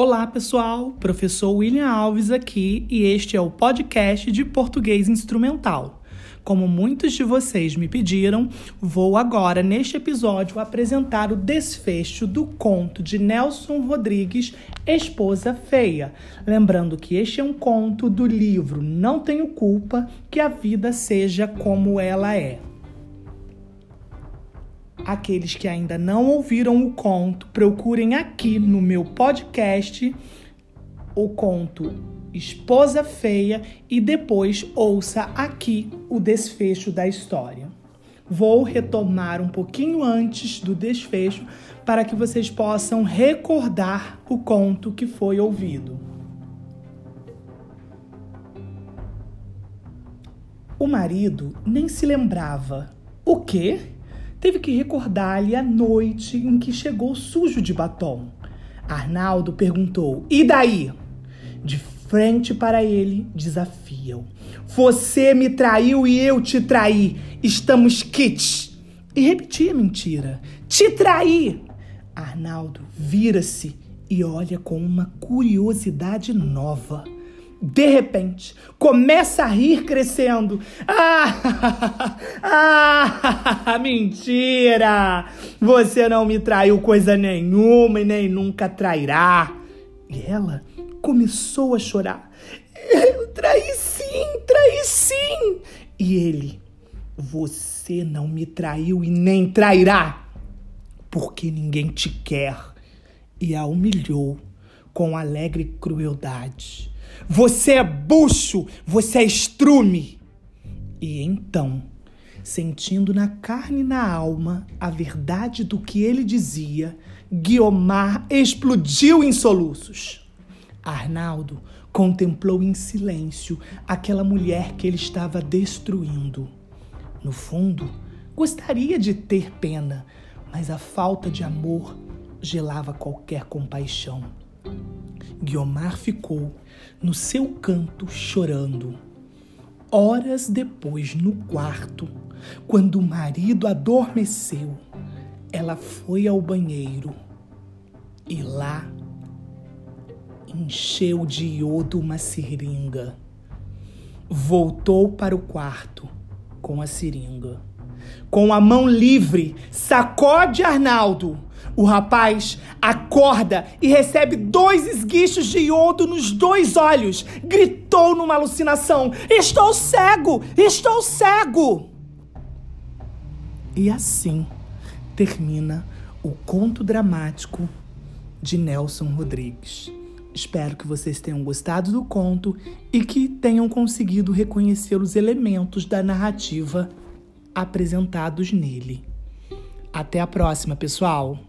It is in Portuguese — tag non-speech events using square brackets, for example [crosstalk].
Olá, pessoal. Professor William Alves aqui e este é o podcast de português instrumental. Como muitos de vocês me pediram, vou agora, neste episódio, apresentar o desfecho do conto de Nelson Rodrigues, Esposa Feia. Lembrando que este é um conto do livro Não Tenho Culpa que a Vida Seja Como Ela É. Aqueles que ainda não ouviram o conto, procurem aqui no meu podcast o conto Esposa Feia e depois ouça aqui o desfecho da história. Vou retomar um pouquinho antes do desfecho para que vocês possam recordar o conto que foi ouvido. O marido nem se lembrava. O quê? Teve que recordar-lhe a noite em que chegou sujo de batom. Arnaldo perguntou: E daí? De frente para ele, desafiam. Você me traiu e eu te traí. Estamos kits. E repetia a mentira. Te traí. Arnaldo vira-se e olha com uma curiosidade nova. De repente, começa a rir crescendo. [laughs] Ah, ah, [laughs] mentira! Você não me traiu coisa nenhuma e nem nunca trairá. E ela começou a chorar. Eu traí sim, traí sim. E ele, você não me traiu e nem trairá, porque ninguém te quer. E a humilhou com alegre crueldade. Você é bucho, você é estrume. E então, sentindo na carne e na alma a verdade do que ele dizia, Guiomar explodiu em soluços. Arnaldo contemplou em silêncio aquela mulher que ele estava destruindo. No fundo, gostaria de ter pena, mas a falta de amor gelava qualquer compaixão. Guiomar ficou no seu canto chorando. Horas depois, no quarto, quando o marido adormeceu, ela foi ao banheiro e lá encheu de iodo uma seringa. Voltou para o quarto com a seringa. Com a mão livre, sacode Arnaldo o rapaz acorda e recebe dois esguichos de iodo nos dois olhos. Gritou numa alucinação: Estou cego! Estou cego! E assim termina o conto dramático de Nelson Rodrigues. Espero que vocês tenham gostado do conto e que tenham conseguido reconhecer os elementos da narrativa apresentados nele. Até a próxima, pessoal!